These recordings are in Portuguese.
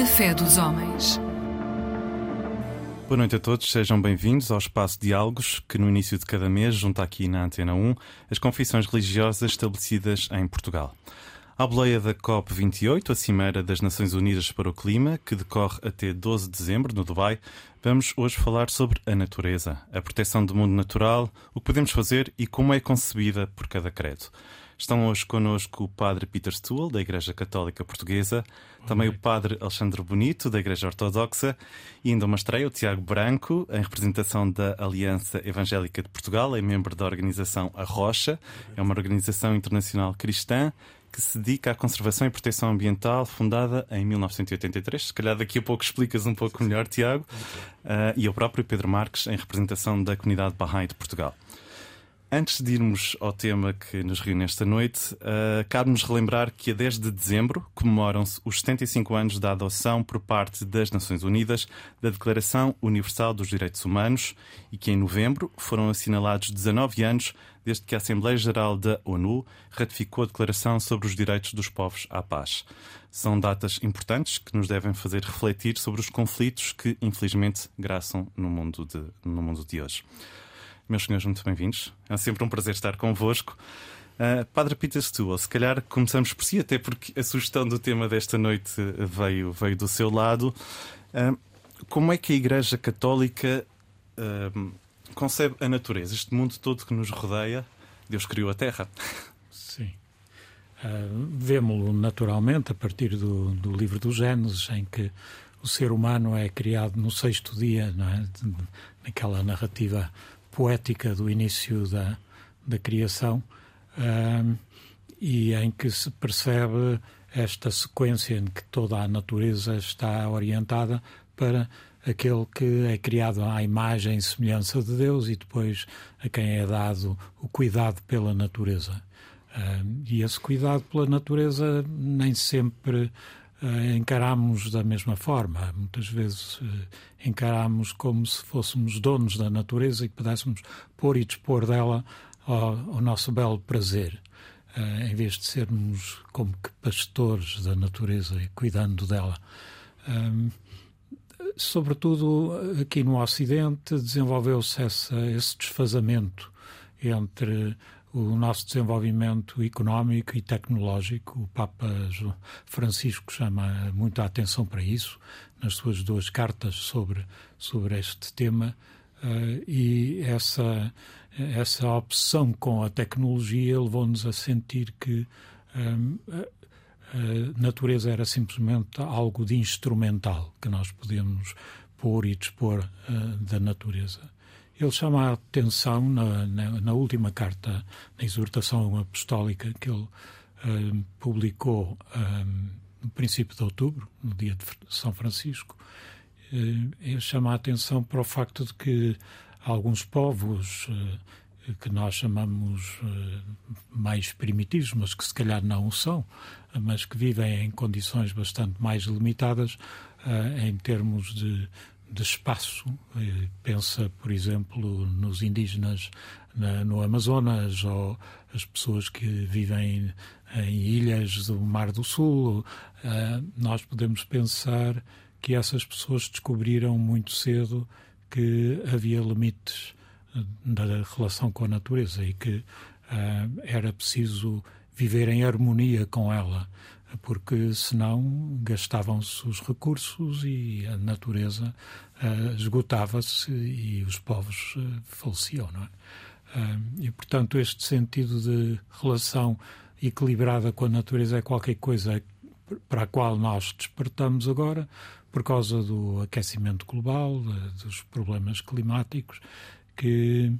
A fé dos homens. Boa noite a todos, sejam bem-vindos ao Espaço Diálogos, que no início de cada mês junta aqui na Antena 1 as confissões religiosas estabelecidas em Portugal. À boleia da COP28, a Cimeira das Nações Unidas para o Clima, que decorre até 12 de dezembro no Dubai, vamos hoje falar sobre a natureza, a proteção do mundo natural, o que podemos fazer e como é concebida por cada credo. Estão hoje connosco o Padre Peter Stuhl, da Igreja Católica Portuguesa, também o Padre Alexandre Bonito, da Igreja Ortodoxa, e ainda uma estreia, o Tiago Branco, em representação da Aliança Evangélica de Portugal, é membro da organização A Rocha, é uma organização internacional cristã que se dedica à conservação e proteção ambiental, fundada em 1983. Se calhar daqui a pouco explicas um pouco melhor, Tiago. Uh, e o próprio Pedro Marques, em representação da comunidade Bahá'í de Portugal. Antes de irmos ao tema que nos reúne esta noite, uh, cabe-nos relembrar que a 10 de dezembro comemoram-se os 75 anos da adoção por parte das Nações Unidas da Declaração Universal dos Direitos Humanos e que em novembro foram assinalados 19 anos desde que a Assembleia Geral da ONU ratificou a Declaração sobre os Direitos dos Povos à Paz. São datas importantes que nos devem fazer refletir sobre os conflitos que, infelizmente, graçam no mundo de, no mundo de hoje. Meus senhores, muito bem-vindos. É sempre um prazer estar convosco. Uh, Padre Peter Stuhl, se calhar começamos por si, até porque a sugestão do tema desta noite veio, veio do seu lado. Uh, como é que a Igreja Católica uh, concebe a natureza, este mundo todo que nos rodeia? Deus criou a Terra. Sim. Uh, Vemo-lo naturalmente a partir do, do livro do Gênesis, em que o ser humano é criado no sexto dia, não é? naquela narrativa poética do início da, da criação e em que se percebe esta sequência em que toda a natureza está orientada para aquele que é criado à imagem e semelhança de Deus e depois a quem é dado o cuidado pela natureza. E esse cuidado pela natureza nem sempre encaramos da mesma forma. Muitas vezes uh, encaramos como se fôssemos donos da natureza e pudéssemos pôr e dispor dela ao, ao nosso belo prazer. Uh, em vez de sermos como que pastores da natureza e cuidando dela. Um, sobretudo aqui no Ocidente desenvolveu-se esse desfazamento entre o nosso desenvolvimento económico e tecnológico. O Papa Francisco chama muito a atenção para isso nas suas duas cartas sobre, sobre este tema. Uh, e essa, essa obsessão com a tecnologia levou-nos a sentir que um, a, a natureza era simplesmente algo de instrumental que nós podemos pôr e dispor uh, da natureza. Ele chama a atenção na, na, na última carta, na exortação apostólica que ele uh, publicou um, no princípio de outubro, no dia de São Francisco. Uh, ele chama a atenção para o facto de que alguns povos uh, que nós chamamos mais primitivos, mas que se calhar não o são, mas que vivem em condições bastante mais limitadas em termos de de espaço. Pensa, por exemplo, nos indígenas na, no Amazonas ou as pessoas que vivem em ilhas do Mar do Sul. Uh, nós podemos pensar que essas pessoas descobriram muito cedo que havia limites da relação com a natureza e que uh, era preciso viver em harmonia com ela porque senão gastavam-se os recursos e a natureza uh, esgotava-se e os povos uh, faleciam, não é? Uh, e, portanto, este sentido de relação equilibrada com a natureza é qualquer coisa para a qual nós despertamos agora por causa do aquecimento global, dos problemas climáticos, que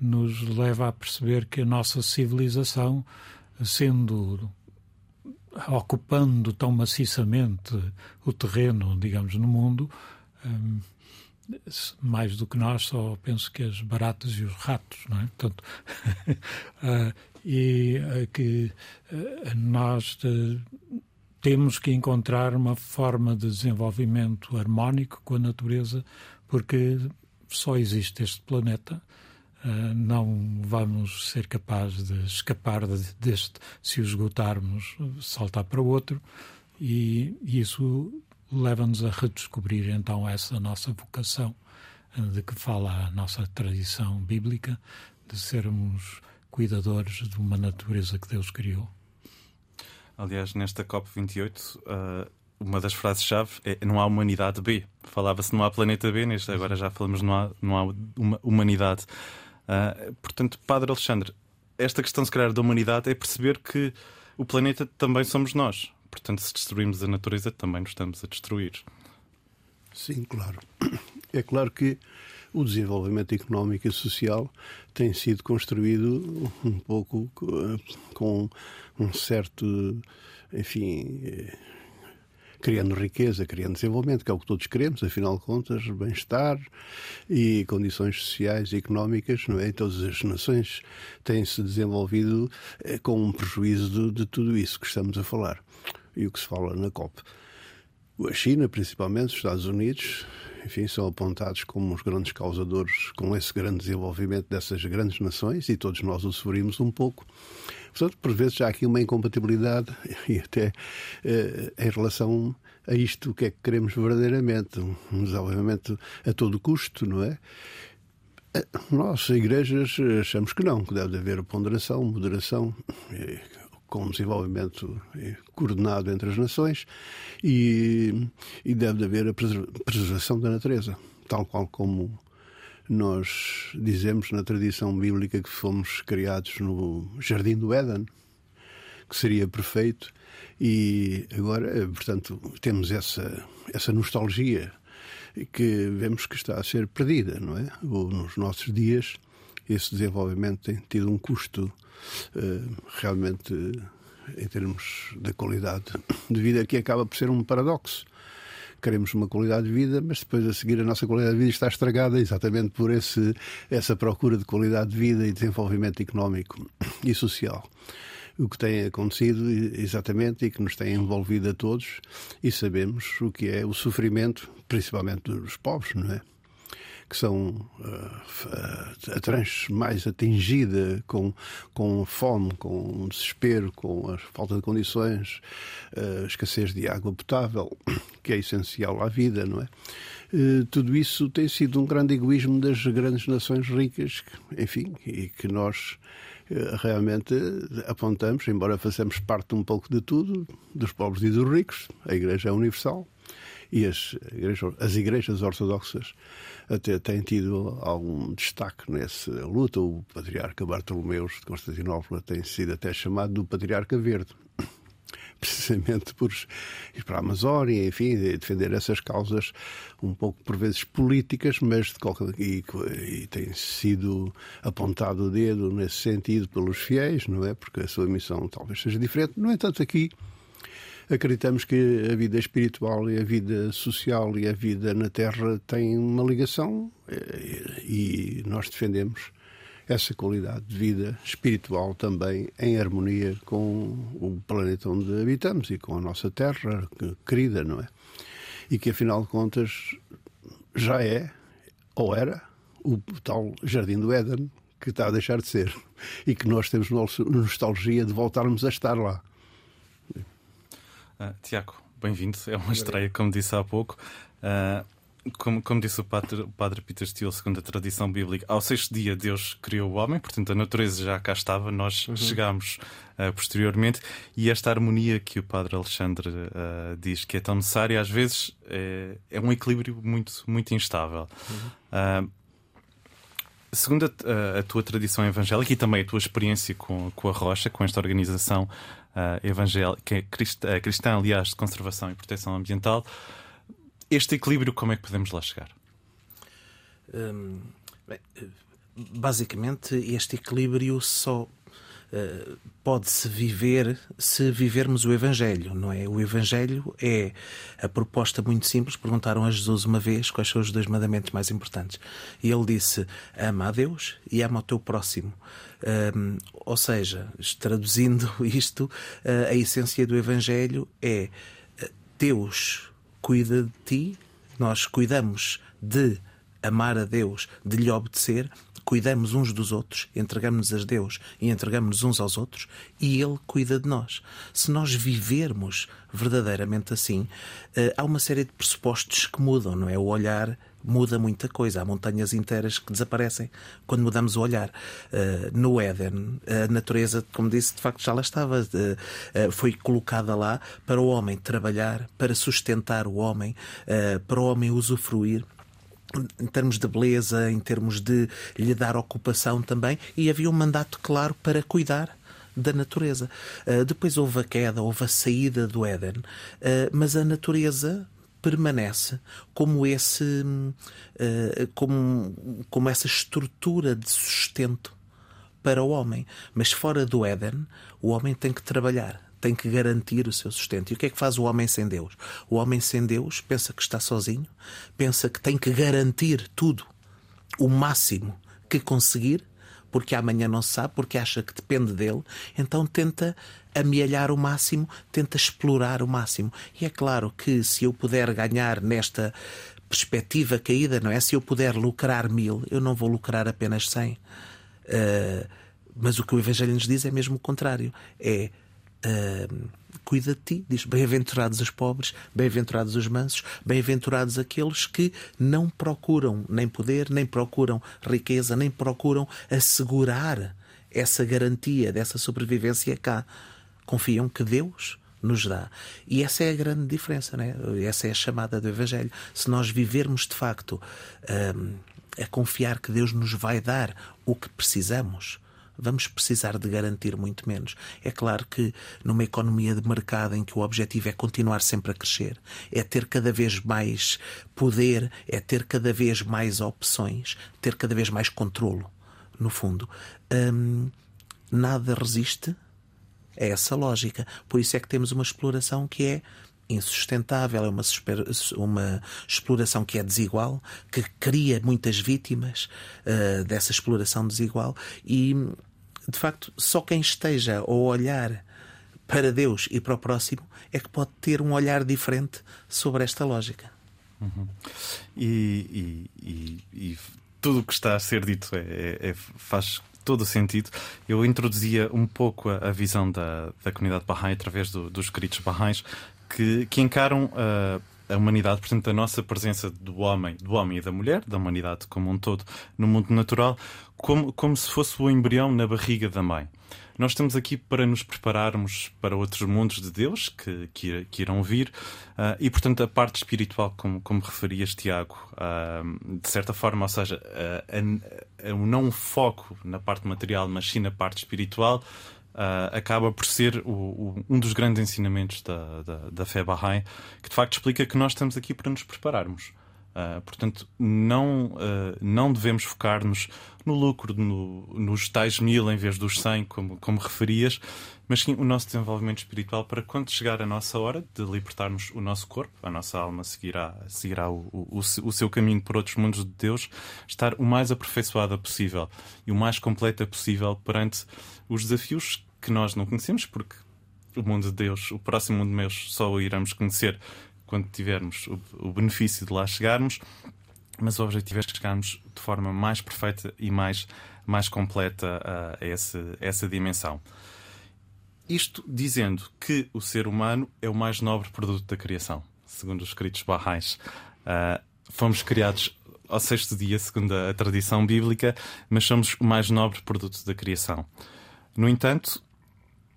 nos leva a perceber que a nossa civilização, sendo ocupando tão maciçamente o terreno, digamos, no mundo, um, mais do que nós, só penso que as baratas e os ratos, não é? Portanto, uh, e uh, que uh, nós temos que encontrar uma forma de desenvolvimento harmónico com a natureza, porque só existe este planeta não vamos ser capazes de escapar de, deste se o esgotarmos, saltar para outro, e, isso leva-nos a redescobrir então essa nossa vocação de que fala a nossa tradição bíblica, de sermos cuidadores de uma natureza que Deus criou. Aliás, nesta COP28, uh, uma das frases-chave é não há humanidade B. Falava-se não há planeta B, neste, agora já falamos não há, não há uma humanidade. Uh, portanto, Padre Alexandre, esta questão, se calhar, da humanidade é perceber que o planeta também somos nós. Portanto, se destruirmos a natureza, também nos estamos a destruir. Sim, claro. É claro que o desenvolvimento económico e social tem sido construído um pouco com um certo, enfim, criando riqueza, criando desenvolvimento, que é o que todos queremos, afinal de contas, bem-estar e condições sociais e económicas, não é? Todas as nações têm se desenvolvido eh, com um prejuízo de, de tudo isso que estamos a falar e o que se fala na COP. A China, principalmente, os Estados Unidos, enfim, são apontados como os grandes causadores com esse grande desenvolvimento dessas grandes nações e todos nós o sofrimos um pouco. Portanto, por vezes há aqui uma incompatibilidade e até eh, em relação a isto o que é que queremos verdadeiramente, um desenvolvimento a todo custo, não é? Eh, nós, igrejas, achamos que não, que deve haver ponderação, moderação, com desenvolvimento coordenado entre as nações e, e deve haver a preservação da natureza, tal qual como nós dizemos na tradição bíblica que fomos criados no Jardim do Éden, que seria perfeito, e agora, portanto, temos essa, essa nostalgia que vemos que está a ser perdida, não é? Ou nos nossos dias, esse desenvolvimento tem tido um custo uh, realmente, em termos da qualidade de vida, que acaba por ser um paradoxo. Queremos uma qualidade de vida, mas depois a seguir a nossa qualidade de vida está estragada exatamente por esse, essa procura de qualidade de vida e desenvolvimento económico e social o que tem acontecido exatamente e que nos tem envolvido a todos e sabemos o que é o sofrimento, principalmente dos pobres, não é? Que são uh, a trans mais atingida com, com fome, com desespero, com a falta de condições, uh, escassez de água potável, que é essencial à vida, não é? Uh, tudo isso tem sido um grande egoísmo das grandes nações ricas, enfim, e que nós realmente apontamos, embora façamos parte um pouco de tudo, dos pobres e dos ricos, a Igreja é universal e as igrejas, as igrejas ortodoxas até têm tido algum destaque nessa luta. O patriarca Bartolomeus de Constantinopla tem sido até chamado do patriarca verde. Precisamente por ir para a Amazónia, enfim, defender essas causas um pouco por vezes políticas, mas de qualquer, e, e tem sido apontado o dedo nesse sentido pelos fiéis, não é? Porque a sua missão talvez seja diferente. No entanto, aqui acreditamos que a vida espiritual e a vida social e a vida na Terra têm uma ligação eh, e nós defendemos essa qualidade de vida espiritual também em harmonia com o planeta onde habitamos e com a nossa Terra querida, não é? E que afinal de contas já é, ou era, o tal Jardim do Éden que está a deixar de ser e que nós temos nostalgia de voltarmos a estar lá. Uh, Tiago, bem-vindo. É uma estreia, como disse há pouco. Uh, como, como, disse o padre, o padre Peter Steele, segundo a tradição bíblica, ao sexto dia Deus criou o homem, portanto a natureza já cá estava, nós uhum. chegámos uh, posteriormente, e esta harmonia que o padre Alexandre uh, diz que é tão necessária, às vezes é, é um equilíbrio muito, muito instável. Uhum. Uh, segundo a, a, tua tradição evangélica e também a tua experiência com, com a Rocha, com esta organização uh, evangélica, que é cristã, cristã, aliás, de conservação e proteção ambiental. Este equilíbrio, como é que podemos lá chegar? Hum, bem, basicamente, este equilíbrio só pode-se viver se vivermos o Evangelho, não é? O Evangelho é a proposta muito simples. Perguntaram a Jesus uma vez quais são os dois mandamentos mais importantes. E ele disse: ama a Deus e ama o teu próximo. Um, ou seja, traduzindo isto, uh, a essência do Evangelho é uh, Deus cuida de ti, nós cuidamos de amar a Deus, de lhe obedecer, cuidamos uns dos outros, entregamos-nos a Deus e entregamos-nos uns aos outros, e Ele cuida de nós. Se nós vivermos verdadeiramente assim, eh, há uma série de pressupostos que mudam, não é? O olhar muda muita coisa. Há montanhas inteiras que desaparecem quando mudamos o olhar. Uh, no Éden, a natureza, como disse, de facto já lá estava. Uh, foi colocada lá para o homem trabalhar, para sustentar o homem, para o homem usufruir em termos de beleza, em termos de lhe dar ocupação também, e havia um mandato claro para cuidar da natureza. Uh, depois houve a queda, houve a saída do Éden, uh, mas a natureza permanece como esse uh, como, como essa estrutura de sustento para o homem. Mas fora do Éden, o homem tem que trabalhar, tem que garantir o seu sustento. E o que é que faz o homem sem Deus? O homem sem Deus pensa que está sozinho, pensa que tem que garantir tudo, o máximo que conseguir, porque amanhã não sabe, porque acha que depende dele, então tenta amealhar o máximo, tenta explorar o máximo. E é claro que se eu puder ganhar nesta perspectiva caída, não é? Se eu puder lucrar mil, eu não vou lucrar apenas cem. Uh, mas o que o Evangelho nos diz é mesmo o contrário. É uh, cuida de ti. Diz: Bem-aventurados os pobres, bem-aventurados os mansos, bem-aventurados aqueles que não procuram nem poder, nem procuram riqueza, nem procuram assegurar essa garantia dessa sobrevivência cá. Confiam que Deus nos dá. E essa é a grande diferença, né? essa é a chamada do Evangelho. Se nós vivermos de facto um, a confiar que Deus nos vai dar o que precisamos, vamos precisar de garantir muito menos. É claro que numa economia de mercado em que o objetivo é continuar sempre a crescer, é ter cada vez mais poder, é ter cada vez mais opções, ter cada vez mais controlo, no fundo, hum, nada resiste a essa lógica. Por isso é que temos uma exploração que é insustentável, é uma, uma exploração que é desigual, que cria muitas vítimas uh, dessa exploração desigual e, de facto, só quem esteja a olhar para Deus e para o próximo é que pode ter um olhar diferente sobre esta lógica. Uhum. E, e, e, e, tudo o que está a ser dito é, é, é faz todo o sentido. Eu introduzia um pouco a, a visão da, da comunidade Bahá'í através do, dos escritos Bahá'ís que, que encaram uh, a humanidade, portanto, a nossa presença do homem, do homem e da mulher, da humanidade como um todo, no mundo natural, como, como se fosse o embrião na barriga da mãe. Nós estamos aqui para nos prepararmos para outros mundos de Deus que, que, que irão vir uh, e, portanto, a parte espiritual, como, como referias, Tiago, uh, de certa forma, ou seja, uh, o não foco na parte material, mas sim na parte espiritual, Uh, acaba por ser o, o, um dos grandes ensinamentos da, da, da fé Bahá'í, que de facto explica que nós estamos aqui para nos prepararmos. Uh, portanto, não, uh, não devemos focar-nos no lucro, no, nos tais mil em vez dos cem, como, como referias, mas sim o nosso desenvolvimento espiritual para quando chegar a nossa hora de libertarmos o nosso corpo, a nossa alma seguirá, seguirá o, o, o seu caminho por outros mundos de Deus, estar o mais aperfeiçoada possível e o mais completa possível perante os desafios que nós não conhecemos, porque o mundo de Deus, o próximo mundo de Deus, só o iremos conhecer quando tivermos o, o benefício de lá chegarmos. Mas o objetivo é chegarmos de forma mais perfeita e mais, mais completa a, a, esse, a essa dimensão. Isto dizendo que o ser humano é o mais nobre produto da criação, segundo os escritos Barrais. Uh, fomos criados ao sexto dia, segundo a, a tradição bíblica, mas somos o mais nobre produto da criação. No entanto,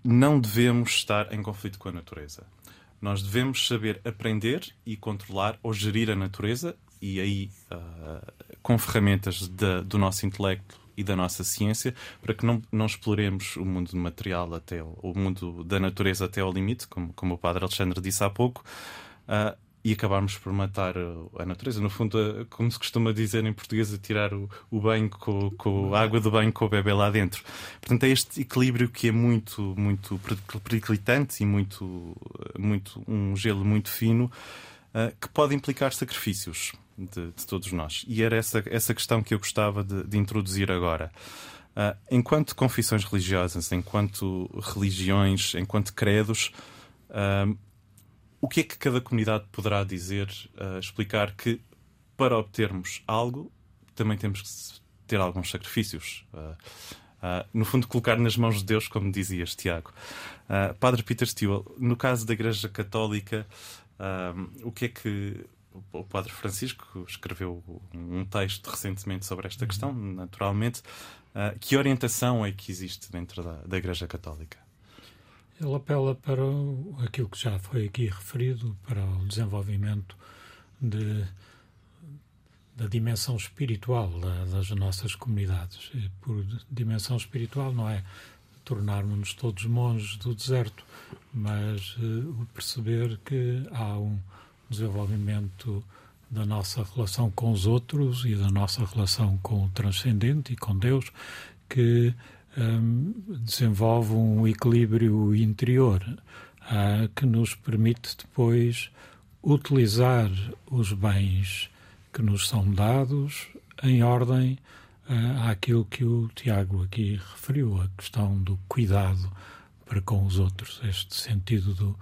não devemos estar em conflito com a natureza. Nós devemos saber aprender e controlar ou gerir a natureza e aí uh, com ferramentas de, do nosso intelecto e da nossa ciência para que não, não exploremos o mundo material até o, mundo da natureza até ao limite, como, como o padre Alexandre disse há pouco, uh, e acabarmos por matar a natureza. No fundo, como se costuma dizer em português, a tirar o, o banho com, com a água do banho com o bebê lá dentro. Portanto, é este equilíbrio que é muito, muito periclitante e muito, muito um gelo muito fino uh, que pode implicar sacrifícios de, de, todos nós. E era essa, essa questão que eu gostava de, de introduzir agora. Uh, enquanto confissões religiosas, enquanto religiões, enquanto credos, uh, o que é que cada comunidade poderá dizer, uh, explicar que para obtermos algo também temos que ter alguns sacrifícios. no fundo, colocar nas mãos de Deus, como dizias, Tiago. Padre Peter Stewart, no caso da Igreja Católica, o que é que o Padre Francisco escreveu um texto recentemente sobre esta questão, naturalmente. Uh, que orientação é que existe dentro da, da Igreja Católica? Ele apela para aquilo que já foi aqui referido, para o desenvolvimento de, da dimensão espiritual da, das nossas comunidades. E por dimensão espiritual não é tornarmos-nos todos monges do deserto, mas uh, perceber que há um desenvolvimento da nossa relação com os outros e da nossa relação com o transcendente e com Deus que um, desenvolve um equilíbrio interior uh, que nos permite depois utilizar os bens que nos são dados em ordem uh, àquilo que o Tiago aqui referiu, a questão do cuidado para com os outros, este sentido do,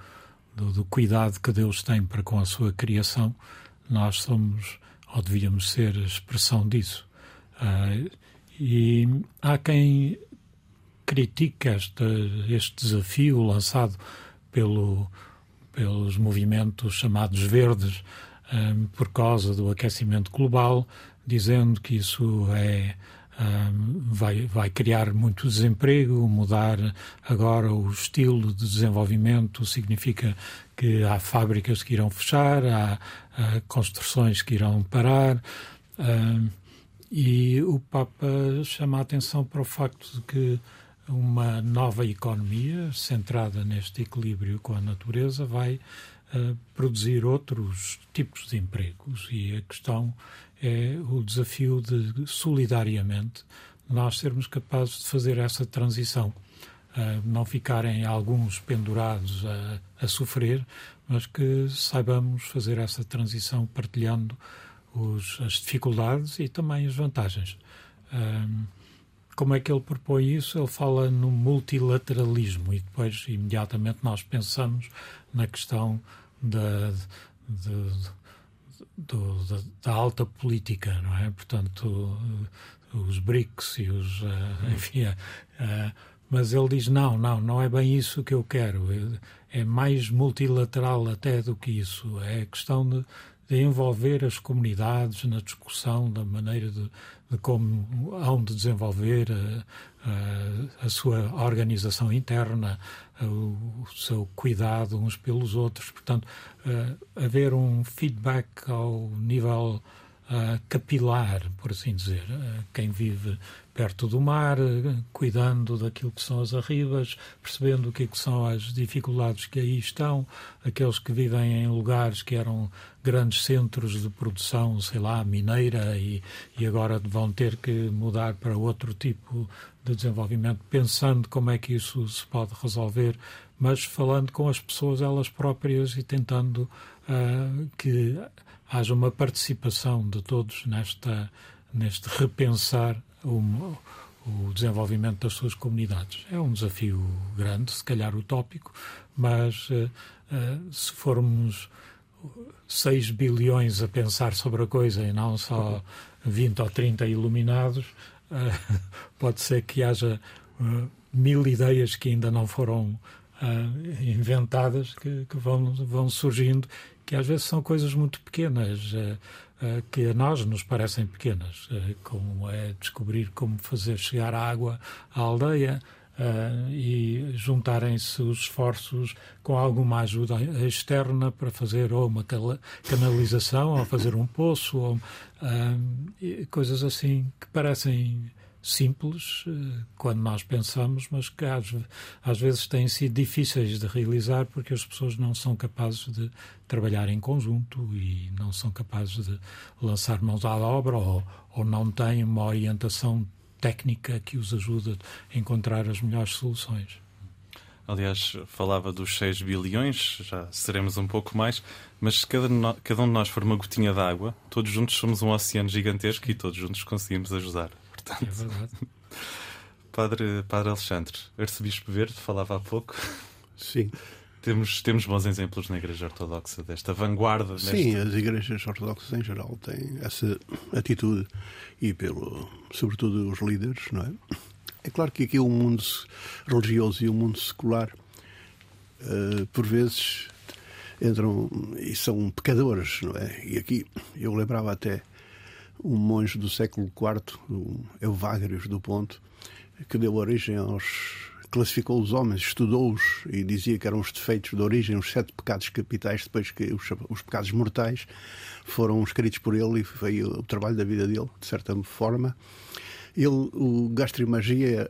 do, do, cuidado que Deus tem para com a sua criação, nós somos, ou devíamos ser, a expressão disso. Uh, e há quem critique este, este desafio lançado pelo, pelos movimentos chamados verdes um, por causa do aquecimento global, dizendo que isso é vai, vai criar muito desemprego, mudar agora o estilo de desenvolvimento significa que há fábricas que irão fechar, há, há construções que irão parar. e o Papa chama a atenção para o facto de que uma nova economia centrada neste equilíbrio com a natureza vai uh, produzir outros tipos de empregos e a questão é o desafio de solidariamente nós sermos capazes de fazer essa transição. Uh, não ficarem alguns pendurados a, a, sofrer, mas que saibamos fazer essa transição partilhando os, as dificuldades e também as vantagens. Uh, como é que ele propõe isso? Ele fala no multilateralismo e depois imediatamente nós pensamos na questão da, de, do, da, da, alta política, não é? Portanto, os BRICS e os. Uh, enfim. Uh, mas ele diz: não, não, não é bem isso que eu quero. É mais multilateral até do que isso. É questão de, de envolver as comunidades na discussão da maneira de, de como hão de desenvolver a, a, a sua organização interna, o, seu cuidado uns pelos outros. Portanto, haver um feedback ao nível capilar, por assim dizer. quem vive perto do mar, cuidando daquilo que são as arribas, percebendo o que, é que são as dificuldades que aí estão, aqueles que vivem em lugares que eram grandes centros de produção, sei lá, mineira, e, e agora vão ter que mudar para outro tipo de desenvolvimento, pensando como é que isso se pode resolver, mas falando com as pessoas elas próprias e tentando uh, que haja uma participação de todos nesta, neste repensar o, o desenvolvimento das suas comunidades. É um desafio grande, se calhar utópico, mas uh, uh, se formos 6 bilhões a pensar sobre a coisa e não só 20 ou 30 iluminados, uh, pode ser que haja mil ideias que ainda não foram inventadas que, que, vão, vão surgindo, que às vezes são coisas muito pequenas. Que a nós nos parecem pequenas, como é descobrir como fazer chegar a água à aldeia, Uh, e juntarem-se os esforços com alguma ajuda externa para fazer ou uma canalização, ou fazer um poço, ou uh, coisas assim que parecem simples eh, quando nós pensamos, mas que às, às, vezes têm sido difíceis de realizar porque as pessoas não são capazes de trabalhar em conjunto e não são capazes de lançar mãos à obra ou, ou não têm uma orientação técnica que os ajude a encontrar as melhores soluções. Aliás, falava dos 6 bilhões, já seremos um pouco mais, mas se cada, cada um de nós for uma gotinha d'água, todos juntos somos um oceano gigantesco e todos juntos conseguimos ajudar. Portanto, é verdade. Padre, Padre Alexandre, arcebispo verde, falava há pouco. Sim. Temos, temos bons exemplos na Igreja Ortodoxa desta vanguarda. Nesta... Sim, as igrejas ortodoxas em geral têm essa atitude e, pelo, sobretudo, os líderes, não é? É claro que aqui o mundo religioso e o mundo secular, uh, por vezes, entram e são pecadores, não é? E aqui eu lembrava até um monge do século IV, o Euvágrios do Ponto, que deu origem aos. Classificou os homens, estudou-os e dizia que eram os defeitos de origem, os sete pecados capitais, depois que os, os pecados mortais foram escritos por ele e foi o trabalho da vida dele, de certa forma. Ele, o gastromagia,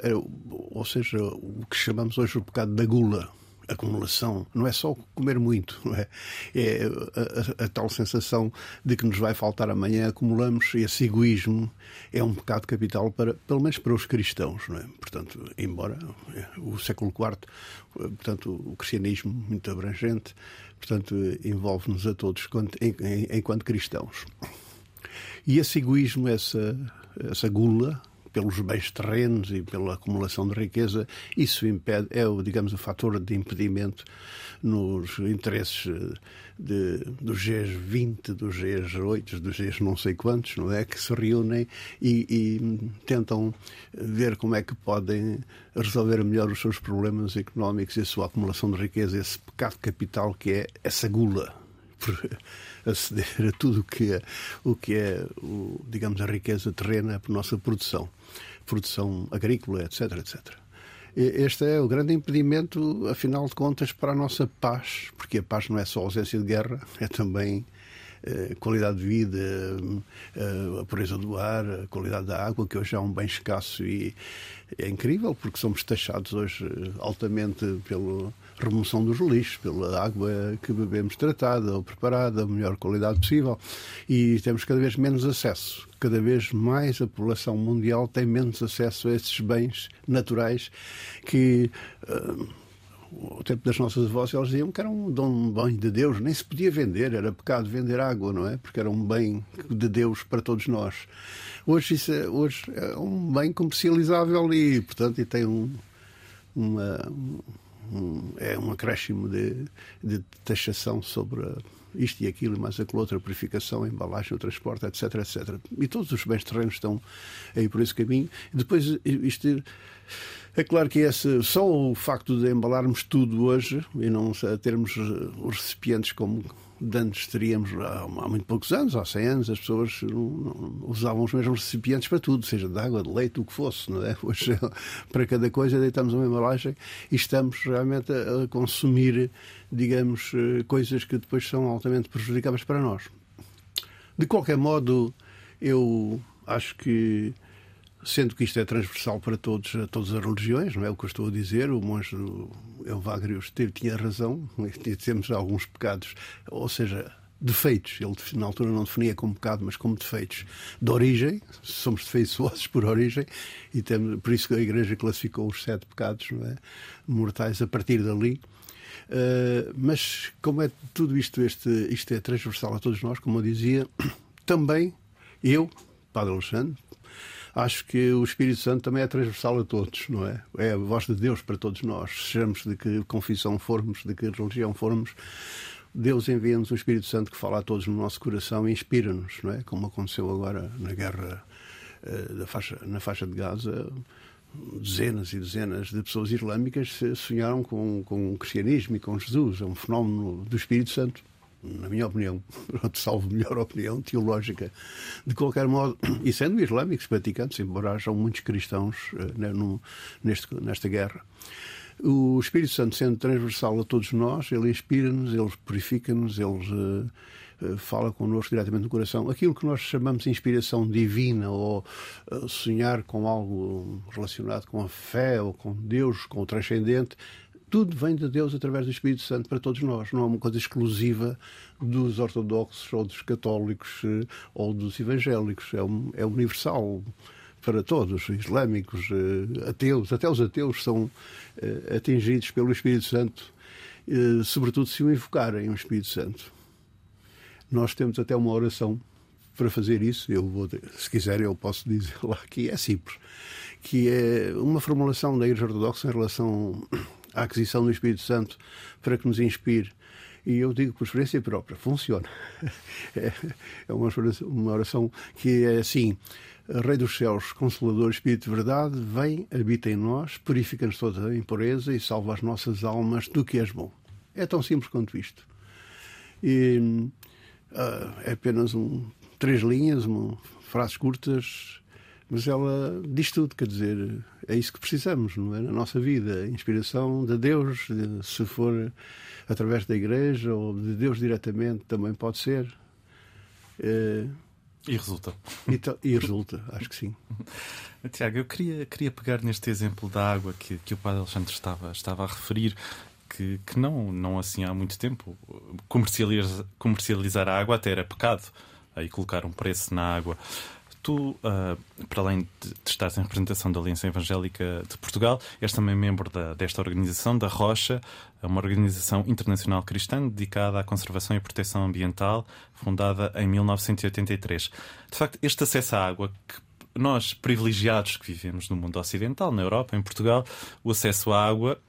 ou seja, o que chamamos hoje o pecado da gula, acumulação, não é só comer muito, não é? É a, a, a, tal sensação de que nos vai faltar amanhã, acumulamos, esse egoísmo é um pecado capital, para, pelo menos para os cristãos, não é? Portanto, embora o século IV, portanto, o cristianismo muito abrangente, portanto, envolve-nos a todos enquanto, enquanto cristãos. E esse egoísmo, essa, essa gula, pelos bens terrenos e pela acumulação de riqueza, isso impede, é, o, digamos, o fator de impedimento nos interesses eh, de, dos Gs20, dos Gs8, dos Gs não sei quantos, não é? Que se reúnem e, e tentam ver como é que podem resolver melhor os seus problemas económicos e a sua acumulação de riqueza, esse pecado capital que é essa gula por aceder a tudo o que é, o que é o, digamos, a riqueza terrena para a nossa produção produção agrícola, etc, etc. Este é o grande impedimento, afinal de contas, para a nossa paz, porque a paz não é só ausência de guerra, é também eh, qualidade de vida, eh, a pureza do ar, a qualidade da água, que hoje é um bem escasso e é incrível, porque somos taxados hoje eh, altamente pela remoção dos lixos, pela água que bebemos tratada ou preparada, a melhor qualidade possível, e temos cada vez menos acesso. Cada vez mais a população mundial tem menos acesso a esses bens naturais que. Uh, o tempo das nossas avós, elas diziam que era um dom bem de Deus, nem se podia vender, era pecado vender água, não é? Porque era um bem de Deus para todos nós. Hoje, isso é, hoje é um bem comercializável e, portanto, e tem um, uma, é um acréscimo de, de taxação sobre isto e aquilo mais aquilo outra, purificação, a embalagem, o transporte, etc, etc. E todos os bens terrenos estão aí por esse caminho. Depois, isto é claro que esse, só o facto de embalarmos tudo hoje e não termos os recipientes como antes teríamos há, muito poucos anos, há 100 anos, as pessoas usavam os mesmos recipientes para tudo, seja de água, de leite, o que fosse. Não é? Hoje, para cada coisa, deitamos uma embalagem e estamos realmente a consumir, digamos, eh, coisas que depois são altamente prejudicáveis para nós. De qualquer modo, eu acho que sendo que isto é transversal para todos, todas as religiões, não é o que eu estou a dizer, o monge Elvagrius tinha razão, temos alguns pecados, ou seja, defeitos, ele na altura não definia como pecado, mas como defeitos de origem, somos defeituosos por origem, e temos, por isso que a Igreja classificou os sete pecados é? mortais a partir dali. Uh, mas como é tudo isto, este, isto é transversal a todos nós, como eu dizia, também eu, Padre Alexandre, acho que o Espírito Santo também é transversal a todos, não é? É a voz de Deus para todos nós. Sejamos de que confissão formos, de que religião formos, Deus envia-nos o Espírito Santo que fala a todos no nosso coração e inspira-nos, não é? Como aconteceu agora na guerra da faixa, na faixa de Gaza. Dezenas e dezenas de pessoas islâmicas sonharam com, com o cristianismo e com Jesus. É um fenómeno do Espírito Santo na minha opinião, salvo melhor opinião teológica, de qualquer modo, e sendo islâmicos praticantes, embora hajam muitos cristãos uh, no, neste, nesta guerra. O Espírito Santo, sendo transversal a todos nós, ele inspira-nos, ele purifica-nos, ele uh, uh, fala connosco diretamente no coração. Aquilo que nós chamamos de inspiração divina ou sonhar com algo relacionado com a fé ou com Deus, com o transcendente, tudo vem de Deus através do Espírito Santo para todos nós. Não é uma coisa exclusiva dos ortodoxos ou dos católicos eh, ou dos evangélicos. É, um, é universal para todos, islâmicos, eh, ateus. Até os ateus são eh, atingidos pelo Espírito Santo, sobretudo se o invocarem o Espírito Santo. Nós temos até uma oração para fazer isso. Eu vou, se quiserem, eu posso dizer lá que é simples, que é uma formulação da Igreja Ortodoxa em relação a aquisição do Espírito Santo para que nos inspire. E eu digo por experiência própria, funciona. É uma oração, uma oração que é assim: Rei dos céus, Consolador, Espírito de verdade, vem, habita em nós, purifica-nos toda a impureza e salva as nossas almas do que és bom. É tão simples quanto isto. E uh, é apenas um, três linhas, uma, frases curtas, mas ela diz tudo, quer dizer, é isso que precisamos não é? na nossa vida. A inspiração de Deus, se for através da igreja ou de Deus diretamente, também pode ser. É... E resulta. E, e, resulta, acho que sim. Tiago, eu queria, queria pegar neste exemplo da água que, que o Padre Alexandre estava, estava a referir, que, que não, não assim há muito tempo comercializar, comercializar a água até era pecado, aí colocar um preço na água. Tu, uh, para além de, de estares em representação da Aliança Evangélica de Portugal, és também membro da, desta organização, da Rocha, uma organização internacional cristã dedicada à conservação e proteção ambiental, fundada em 1983. De facto, este acesso à água que nós, privilegiados que vivemos no mundo ocidental, na Europa, em Portugal, o acesso à água,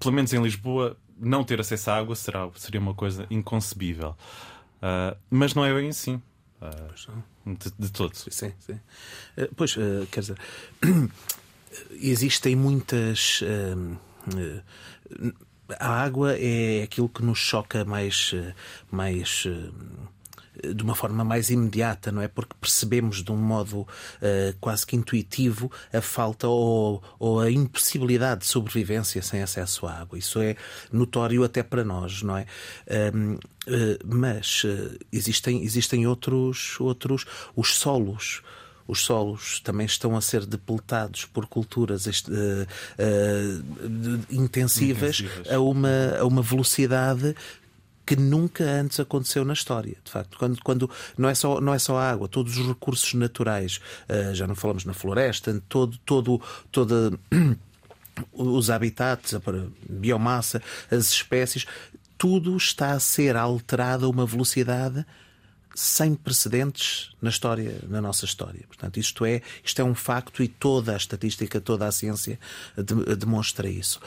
pelo menos em Lisboa, não ter acesso à água será, seria uma coisa inconcebível. Uh, mas não é bem assim. Uh, de, de todos. Sim, sim. Uh, pois, uh, quer dizer, existem muitas. a água é aquilo que nos choca mais. mais de uma forma mais imediata, não é? Porque percebemos de um modo uh, quase que intuitivo a falta ou, ou, a impossibilidade de sobrevivência sem acesso à água. Isso é notório até para nós, não é? Um, uh, eh, mas uh, existem, existem outros, outros, os solos os solos também estão a ser depletados por culturas uh, uh, intensivas, intensivas, A, uma, a uma velocidade que nunca antes aconteceu na história. De facto, quando, quando não, é só, não é só a água, todos os recursos naturais, uh, já não falamos na floresta, todo, todo, toda. os habitats, a biomassa, as espécies, tudo está a ser alterado a uma velocidade sem precedentes na história, na nossa história. Portanto, isto é, isto é um facto e toda a estatística, toda a ciência de, demonstra isso.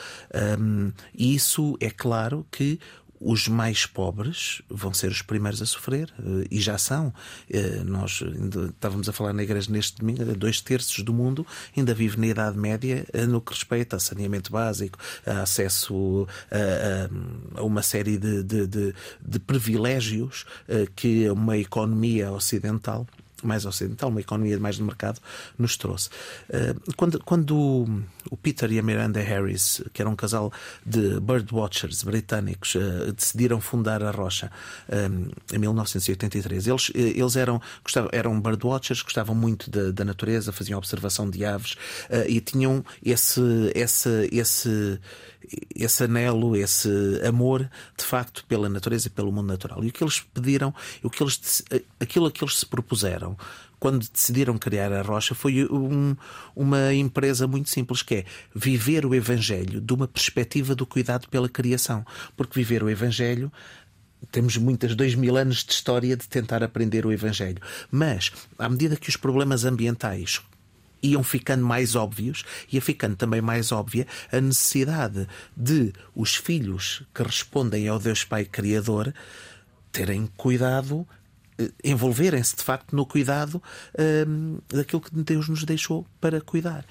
Um, isso é claro que os mais pobres vão ser os primeiros a sofrer eh, e já são. Eh, nós estávamos a falar na igreja neste domingo, dois terços do mundo ainda vive na Idade Média eh, no que respeita a saneamento básico, a acesso a, a uma série de, de, de, de privilégios que uma economia ocidental mais ocidental, uma economia mais de mercado, nos trouxe. Eh, quando, quando o Peter e a Miranda Harris, que eram um casal de birdwatchers britânicos, eh, decidiram fundar a Rocha eh, em 1983, eles, eles eram, eram birdwatchers, gostavam muito da, da natureza, faziam observação de aves e tinham esse, esse, esse esse anelo, esse amor, de facto, pela natureza e pelo mundo natural. E o que eles pediram, o que eles, aquilo a que eles se propuseram quando decidiram criar a Rocha foi um, uma empresa muito simples, que é viver o Evangelho de uma perspectiva do cuidado pela criação. Porque viver o Evangelho temos muitas, dois mil anos de história de tentar aprender o Evangelho. Mas, à medida que os problemas ambientais iam ficando mais óbvios, ia ficando também mais óbvia a necessidade de os filhos que respondem ao Deus Pai Criador terem cuidado eh, envolverem-se de facto no cuidado um, daquilo que Deus nos deixou para cuidar.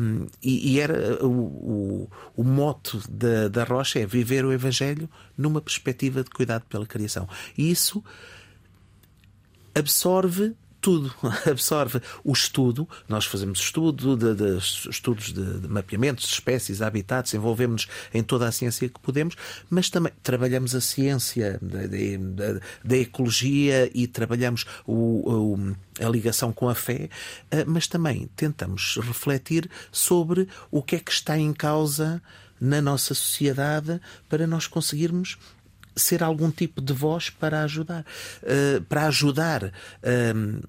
Um, e, e, era o, o, o moto da, da Rocha é viver o Evangelho numa perspectiva de cuidado pela criação. E isso absorve tudo, absorve o estudo. Nós fazemos estudo de, de estudos de, de mapeamentos de espécies, habitats, envolvemos-nos em toda a ciência que podemos, mas também trabalhamos a ciência da ecologia e trabalhamos o, o, a ligação com a fé, eh, mas também tentamos refletir sobre o que é que está em causa na nossa sociedade para nós conseguirmos ser algum tipo de voz para ajudar. Uh, para ajudar. Uh,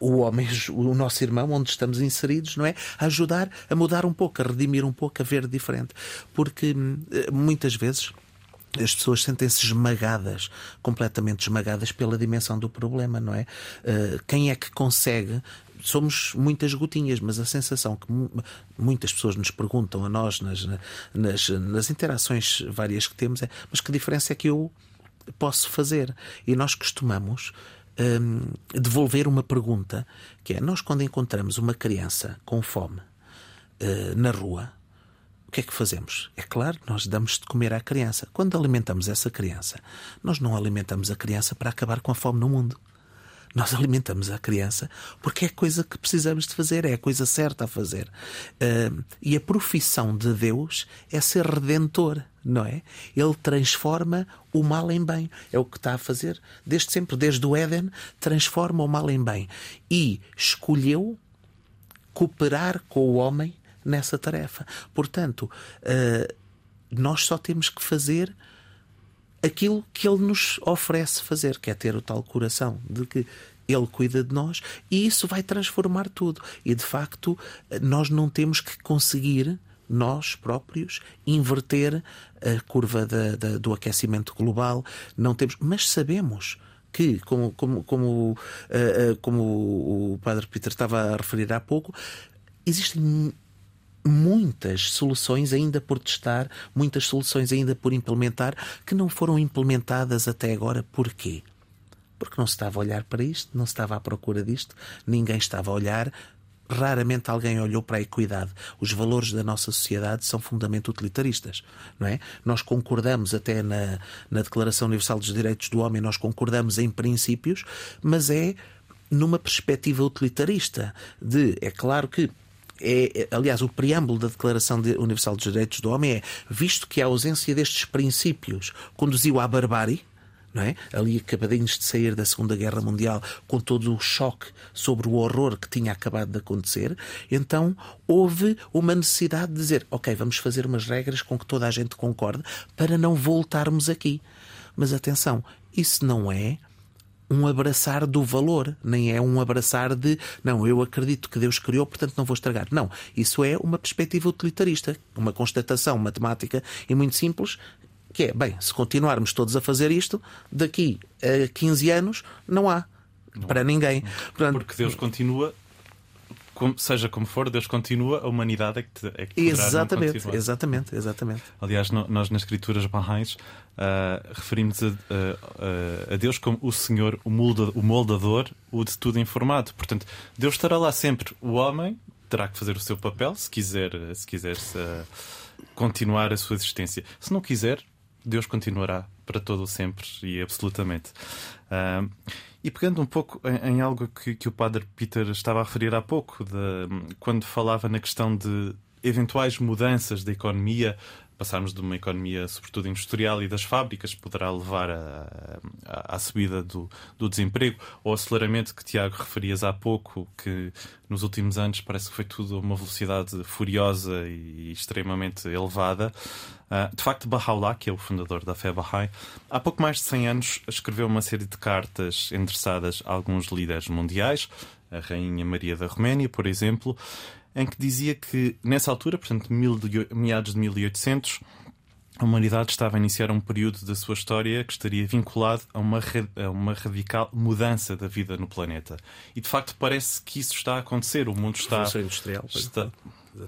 o homem, o nosso irmão, onde estamos inseridos, não é? A ajudar a mudar um pouco, a redimir um pouco, a ver diferente. Porque eh, muitas vezes as pessoas sentem-se esmagadas, completamente esmagadas pela dimensão do problema, não é? Uh, quem é que consegue somos muitas gotinhas, mas a sensação que muitas pessoas nos perguntam a nós nas, nas, nas interações várias que temos é: mas que diferença é que eu posso fazer? E nós costumamos hum, devolver uma pergunta que é: nós, quando encontramos uma criança com fome uh, na rua, o que é que fazemos? É claro, nós damos de comer à criança. Quando alimentamos essa criança, nós não alimentamos a criança para acabar com a fome no mundo. Nós alimentamos a criança porque é a coisa que precisamos de fazer, é a coisa certa a fazer. Uh, e a profissão de Deus é ser redentor, não é? Ele transforma o mal em bem. É o que está a fazer desde sempre, desde o Éden, transforma o mal em bem. E escolheu cooperar com o homem nessa tarefa. Portanto, uh, nós só temos que fazer aquilo que ele nos oferece fazer, que é ter o tal coração de que ele cuida de nós e isso vai transformar tudo. E de facto, nós não temos que conseguir nós próprios inverter a curva da, da, do aquecimento global, não temos, mas sabemos que, como, como, como, uh, uh, como o Padre Peter estava a referir há pouco, existem muitas soluções ainda por testar, muitas soluções ainda por implementar, que não foram implementadas até agora. Porquê? Porque não se estava a olhar para isto, não se estava à procura disto, ninguém estava a olhar. Raramente alguém olhou para a equidade. Os valores da nossa sociedade são fundamentalmente utilitaristas, não é? Nós concordamos até na, na Declaração Universal dos Direitos do Homem, nós concordamos em princípios, mas é numa perspectiva utilitarista de, é claro que é, é, aliás, o preâmbulo da Declaração Universal dos Direitos do Homem é visto que a ausência destes princípios conduziu à barbárie, não é? Ali acabadinhos de sair da Segunda Guerra Mundial, com todo o choque sobre o horror que tinha acabado de acontecer, então houve uma necessidade de dizer: ok, vamos fazer umas regras com que toda a gente concorde para não voltarmos aqui. Mas atenção, isso não é um abraçar do valor, nem é um abraçar de não, eu acredito que Deus criou, portanto não vou estragar. Não, isso é uma perspectiva utilitarista, uma constatação matemática e muito simples, que é, bem, se continuarmos todos a fazer isto, daqui a 15 anos não há. Não. Para ninguém. Portanto, Porque Deus continua como, seja como for, Deus continua, a humanidade é que, te, é que Exatamente, exatamente, exatamente. Aliás, no, nós nas escrituras barrais uh, referimos a, a, a, Deus como o Senhor, o, molda, o moldador, o de tudo informado. Portanto, Deus estará lá sempre. O homem terá que fazer o seu papel se quiser, se quiser -se, uh, continuar a sua existência. Se não quiser, Deus continuará para todo o sempre e absolutamente. Uh, e pegando um pouco em, em algo que, que, o Padre Peter estava a referir há pouco, de, quando falava na questão de eventuais mudanças da economia, passarmos de uma economia, sobretudo industrial e das fábricas, poderá levar à subida do, do, desemprego, ou aceleramento que Tiago referias há pouco, que nos últimos anos parece que foi tudo a uma velocidade furiosa e extremamente elevada. Uh, de facto, Bahá'u'lláh, que é o fundador da fé Bahá'í, há pouco mais de 100 anos escreveu uma série de cartas endereçadas a alguns líderes mundiais, a Rainha Maria da Roménia, por exemplo, em que dizia que, nessa altura, portanto, meados de 1800, a humanidade estava a iniciar um período da sua história que estaria vinculado a uma, a uma radical mudança da vida no planeta. E de facto parece que isso está a acontecer. O mundo está. industrial. Está,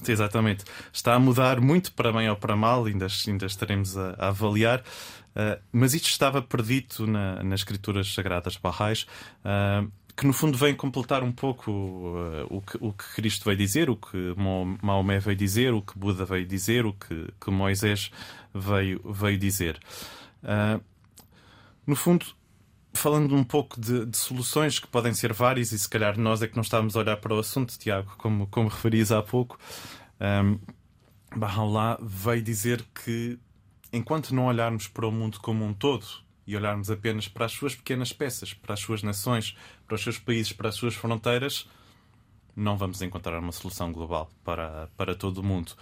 exatamente. Está a mudar muito para bem ou para mal, ainda, ainda estaremos a, a avaliar. Uh, mas isto estava perdido na, nas escrituras sagradas barrais. Uh, que no fundo vem completar um pouco uh, o, que, o que Cristo veio dizer, o que Maomé veio dizer, o que Buda veio dizer, o que, que Moisés veio, veio dizer. Uh, no fundo, falando um pouco de, de, soluções que podem ser várias, e se calhar nós é que não estávamos a olhar para o assunto, Tiago, como, como referias há pouco, um, Bahá'u'lláh veio dizer que enquanto não olharmos para o mundo como um todo, e olharmos apenas para as suas pequenas peças, para as suas nações, para os seus países, para as suas fronteiras, não vamos encontrar uma solução global para, para todo o mundo.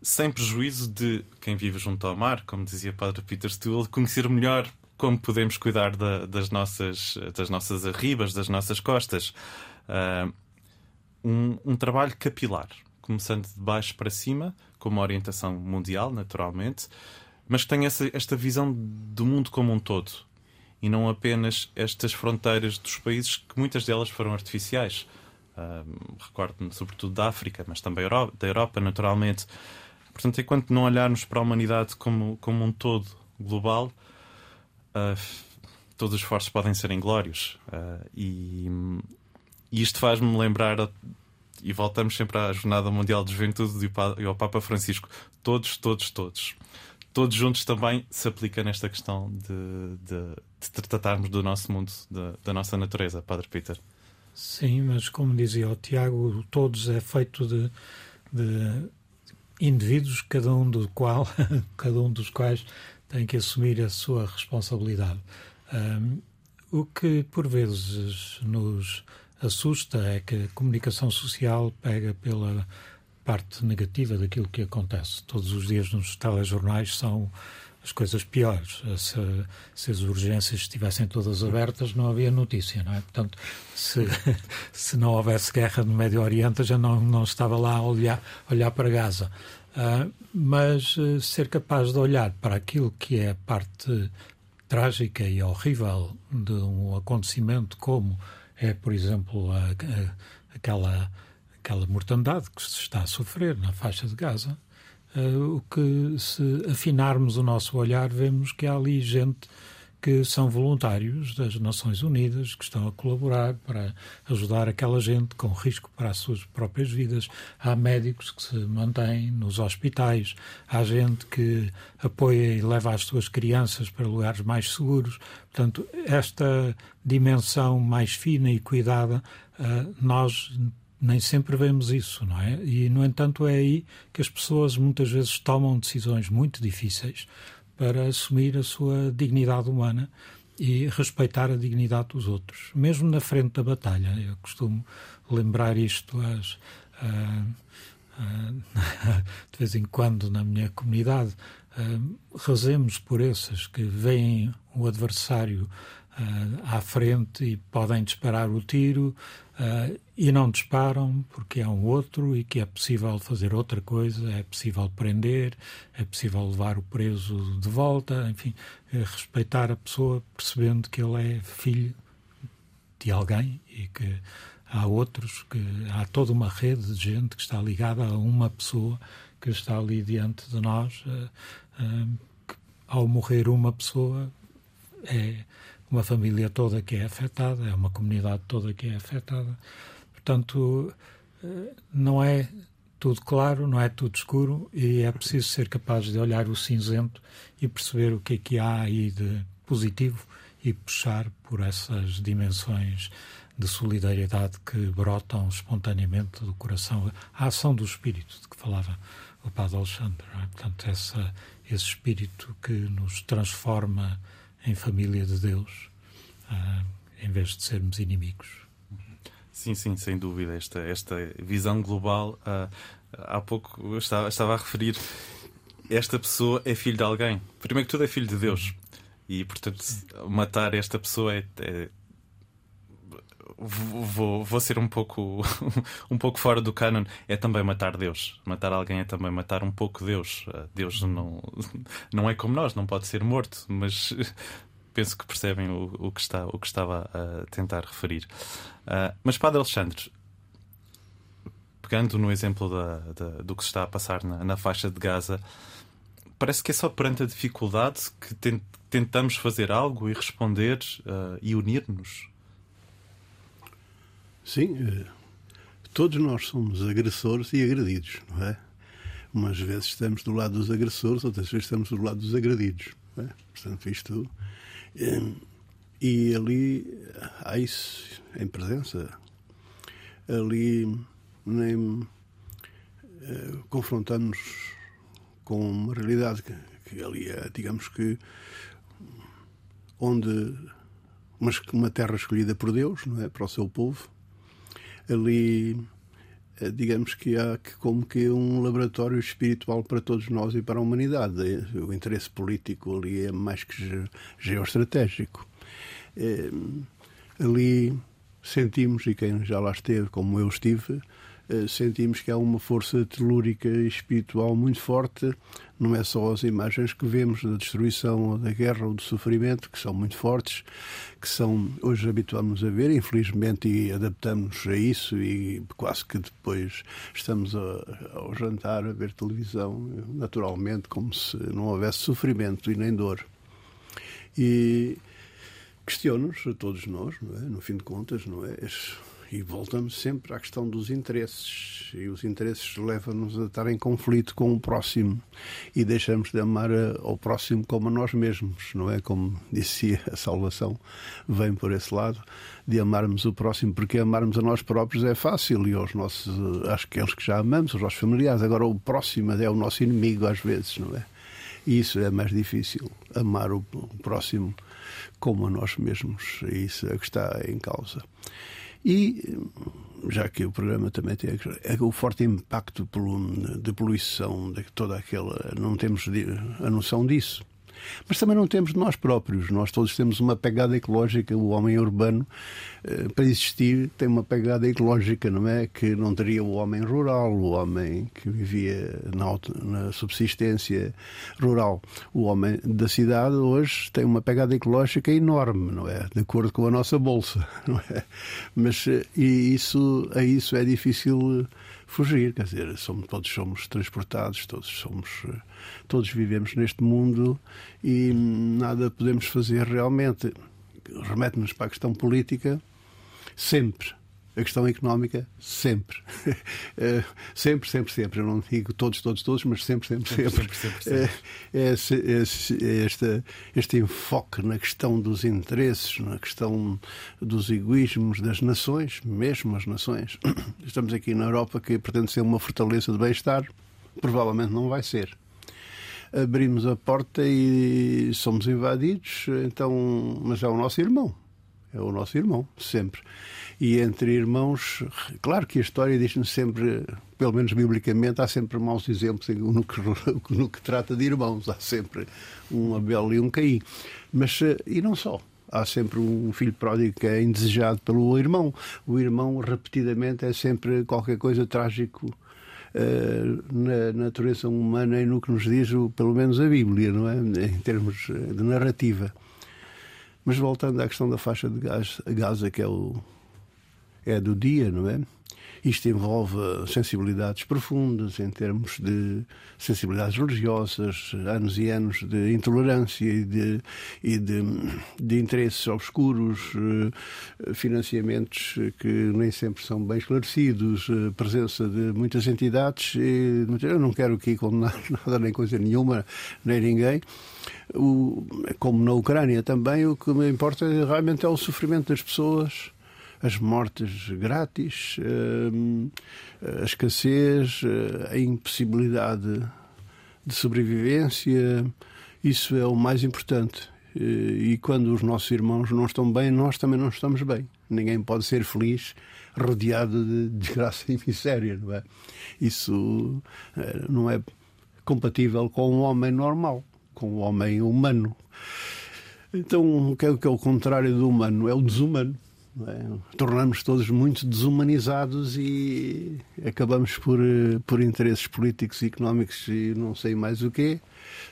Sem prejuízo de quem vive junto ao mar, como dizia Padre Peter Stuhl, conhecer melhor como podemos cuidar da, das, nossas, das nossas arribas, das nossas costas. Uh, um, um trabalho capilar, começando de baixo para cima, com uma orientação mundial, naturalmente, mas que essa, esta visão do mundo como um todo e não apenas estas fronteiras dos países que muitas delas foram artificiais. Uh, Recordo-me sobretudo da África, mas também da Europa, naturalmente. Portanto, enquanto não olharmos para a humanidade como, como um todo global, uh, todos os esforços podem ser inglórios. Uh, e, e isto faz-me lembrar, e voltamos sempre à Jornada Mundial de Juventude e ao Papa Francisco: todos, todos, todos. Todos juntos também se aplica nesta questão de, de, de tratarmos do nosso mundo, da nossa natureza, Padre Peter. Sim, mas como dizia o Tiago, todos é feito de, de indivíduos, cada um do qual, cada um dos quais tem que assumir a sua responsabilidade. Um, o que por vezes nos assusta é que a comunicação social pega pela parte negativa daquilo que acontece. Todos os dias nos telejornais são as coisas piores. Se, se, as urgências estivessem todas abertas, não havia notícia, não é? Portanto, se, se não houvesse guerra no Médio Oriente, já não, não estava lá a olhar, olhar para Gaza. Uh, mas uh, ser capaz de olhar para aquilo que é a parte trágica e horrível de um acontecimento como é, por exemplo, a, a, aquela, aquela mortandade que se está a sofrer na faixa de Gaza, uh, o que se afinarmos o nosso olhar vemos que há ali gente que são voluntários das Nações Unidas, que estão a colaborar para ajudar aquela gente com risco para as suas próprias vidas. Há médicos que se mantêm nos hospitais, há gente que apoia e leva as suas crianças para lugares mais seguros. Portanto, esta dimensão mais fina e cuidada, eh, nós nem sempre vemos isso, não é? E, no entanto, é aí que as pessoas muitas vezes tomam decisões muito difíceis para assumir a sua dignidade humana e respeitar a dignidade dos outros, mesmo na frente da batalha. Eu costumo lembrar isto às, de vez em quando na minha comunidade. rezemos por esses que veem o adversário à frente e podem disparar o tiro uh, e não disparam porque é um outro e que é possível fazer outra coisa, é possível prender, é possível levar o preso de volta, enfim, é respeitar a pessoa percebendo que ele é filho de alguém e que há outros, que há toda uma rede de gente que está ligada a uma pessoa que está ali diante de nós. Uh, uh, ao morrer uma pessoa, é uma família toda que é afetada, é uma comunidade toda que é afetada. Portanto, eh, não é tudo claro, não é tudo escuro e é preciso ser capaz de olhar o cinzento e perceber o que é que há aí de positivo e puxar por essas dimensões de solidariedade que brotam espontaneamente do coração, a ação do espírito de que falava o Padre Alexandre. É? Portanto, essa, esse espírito que nos transforma em família de Deus, uh, em vez de sermos inimigos. Sim, sim, sem dúvida. Esta, esta visão global. Uh, há pouco eu estava, estava a referir. Esta pessoa é filho de alguém. Primeiro que tudo, é filho de Deus. E, portanto, matar esta pessoa é, é vou, vou ser um pouco um pouco fora do canon. É também matar Deus. Matar alguém é também matar um pouco Deus. Ah, Deus não não é como nós não pode ser morto mas penso que percebem o, o que está o que estava a tentar referir. Uh, mas Padre Alexandre pegando no exemplo da, da, do que se está a passar na, na faixa de Gaza parece que é só perante a dificuldade que tentamos fazer algo e responder uh, e unir-nos Sim, eh, todos nós somos agressores e agredidos, não é? Umas vezes estamos do lado dos agressores, outras vezes estamos do lado dos agredidos. Não é? Portanto, isto. Eh, e ali há isso em presença. Ali nem eh, confrontamos com uma realidade que, que ali é, digamos que, onde uma terra escolhida por Deus, não é, para o seu povo, ali eh, digamos que há como que um laboratório espiritual para todos nós e para a humanidade. O interesse político ali é mais que geoestratégico. É, ali sentimos, e quem já lá esteve, como eu estive, eh, sentimos que há uma força telúrica e espiritual muito forte. Não é só as imagens que vemos da destruição, ou da guerra ou do sofrimento, que são muito fortes, que são hoje habituamos a ver, infelizmente, e adaptamos a isso, e quase que depois estamos a, ao jantar a ver televisão, naturalmente, como se não houvesse sofrimento e nem dor. E questiono-nos, a todos nós, é? no fim de contas, não é? E voltamos sempre à questão dos interesses. E os interesses levam-nos a estar em conflito com o próximo. E deixamos de amar ao próximo como a nós mesmos, não é? Como dizia a salvação, vem por esse lado, de amarmos o próximo, porque amarmos a nós próprios é fácil e aos nossos, aqueles que já amamos, os nossos familiares. Agora, o próximo é o nosso inimigo, às vezes, não é? E isso é mais difícil, amar o próximo como a nós mesmos. E isso é que está em causa. E, já que o programa também tem é o forte impacto de poluição, de toda aquela. Não temos a noção disso. Mas também não temos de nós próprios. Nós todos temos uma pegada ecológica. O homem urbano, eh, para existir, tem uma pegada ecológica, não é? Que não teria o homem rural, o homem que vivia na, subsistência rural. O homem da cidade hoje tem uma pegada ecológica enorme, não é? De acordo com a nossa bolsa, não é? Mas eh, e isso, a isso é difícil fugir, quer dizer, somos, todos somos transportados, todos somos, todos vivemos neste mundo e nada podemos fazer realmente. Remete-nos para a questão política sempre a questão económica, sempre. Eh, sempre, sempre, sempre. Eu não digo todos, todos, todos, mas sempre, sempre, sempre. sempre, sempre, sempre. É, é, é este, este enfoque na questão dos interesses, na questão dos egoísmos das nações, mesmo as nações. Estamos aqui na Europa que pretende ser uma fortaleza de bem-estar, provavelmente não vai ser abrimos a porta e somos invadidos, então, mas é o nosso irmão. É o nosso irmão, sempre e entre irmãos, claro que a história diz-nos sempre, pelo menos biblicamente, há sempre maus exemplos no que, no que trata de irmãos. Há sempre um Abel e um Caim. Mas, eh, e não só. Há sempre um filho pródigo que é indesejado pelo irmão. O irmão, repetidamente, é sempre qualquer coisa trágico uh, na natureza humana e no que nos diz, pelo menos, a Bíblia, não é? Em termos de narrativa. Mas voltando à questão da faixa de Gaza, que é o, é do dia, não é? Isto envolve sensibilidades profundas em termos de sensibilidades religiosas, anos e anos de intolerância e de, e de, de interesses obscuros, eh, financiamentos que nem sempre são bem esclarecidos, eh, presença de muitas entidades. Eu não quero aqui condenar nada, nem coisa nenhuma, nem ninguém. O, como na Ucrânia também, o que me importa realmente é o sofrimento das pessoas as mortes grátis, eh, a escassez, eh, a impossibilidade de sobrevivência. Isso é o mais importante. Eh, e quando os nossos irmãos não estão bem, nós também não estamos bem. Ninguém pode ser feliz rodeado de desgraça e miséria, não é? Isso não é compatível com um homem normal, com um homem humano. Então, o que é o contrário do humano? É o desumano. É? Tornamos todos muito desumanizados e acabamos por, eh, por interesses políticos e económicos e não sei mais o quê,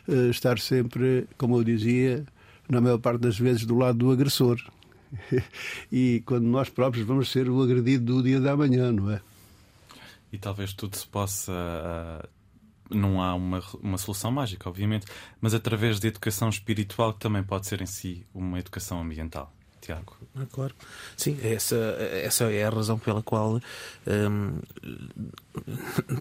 eh, estar sempre, como eu dizia, na maior parte das vezes do lado do agressor. e quando nós próprios vamos ser o agredido do dia da manhã, não é? E talvez tudo se possa. Uh, não há uma, uma solução mágica, obviamente, mas através de educação espiritual, que também pode ser em si uma educação ambiental. Tiago. Ah, claro. Sim, essa, essa é a razão pela qual hum,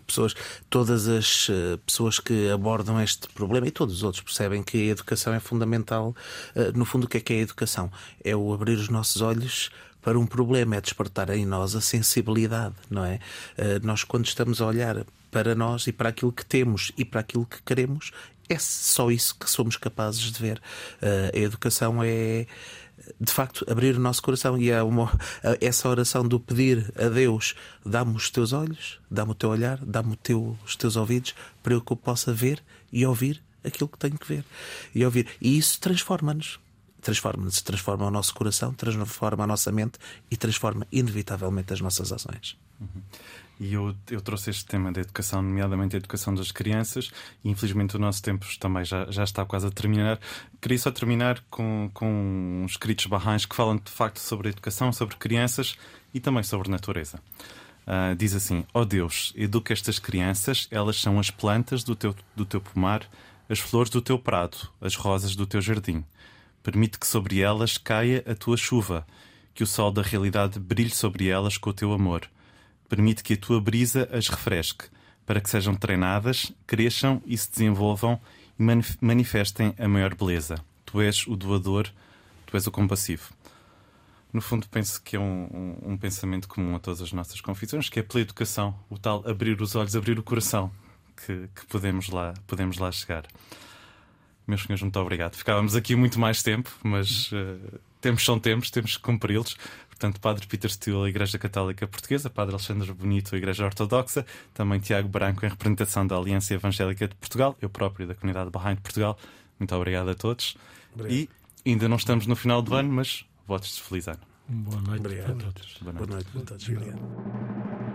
pessoas, todas as eh, pessoas que abordam este problema e todos os outros percebem que a educação é fundamental. Uh, no fundo, o que é que é a educação? É o abrir os nossos olhos para um problema, é despertar em nós a sensibilidade, não é? Uh, nós, quando estamos a olhar para nós e para aquilo que temos e para aquilo que queremos, é só isso que somos capazes de ver. A educação é de facto, abrir o nosso coração. E é uma, essa oração do pedir a Deus: dá-me os teus olhos, dá-me o teu olhar, dá-me teu, os teus ouvidos, para que eu possa ver e ouvir aquilo que tenho que ver e ouvir. E isso transforma-nos. transforma-nos, transforma o nosso coração, transforma a nossa mente e transforma inevitavelmente as nossas ações. Uhum. E eu, eu trouxe este tema da educação, nomeadamente a educação das crianças, e infelizmente o nosso tempo também já, já está quase a terminar. Queria só terminar com, com uns escritos barrães que falam de facto sobre a educação, sobre crianças e também sobre natureza. Uh, diz assim: Ó oh Deus, educa estas crianças, elas são as plantas do teu, do teu pomar, as flores do teu prado, as rosas do teu jardim. Permite que sobre elas caia a tua chuva, que o sol da realidade brilhe sobre elas com o teu amor. Permite que a tua brisa as refresque, para que sejam treinadas, cresçam e se desenvolvam e manifestem a maior beleza. Tu és o doador, tu és o compassivo. No fundo, penso que é um, um, um pensamento comum a todas as nossas confissões, que é pela educação, o tal abrir os olhos, abrir o coração, que, que podemos, lá, podemos lá chegar. Meus senhores, muito obrigado. Ficávamos aqui muito mais tempo, mas uh, temos são tempos, temos que cumpri-los. Portanto, Padre Peter Steele, Igreja Católica Portuguesa, Padre Alexandre Bonito, Igreja Ortodoxa, também Tiago Branco, em representação da Aliança Evangélica de Portugal, eu próprio da comunidade Behind Portugal. Muito obrigado a todos. Obrigado. E ainda não estamos no final do ano, mas votos de feliz ano. Boa noite obrigado. a todos. Boa noite, Boa noite a todos. Obrigado.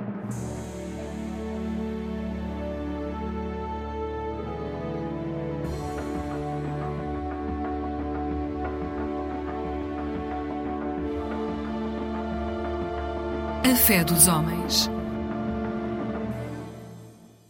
Fé dos homens.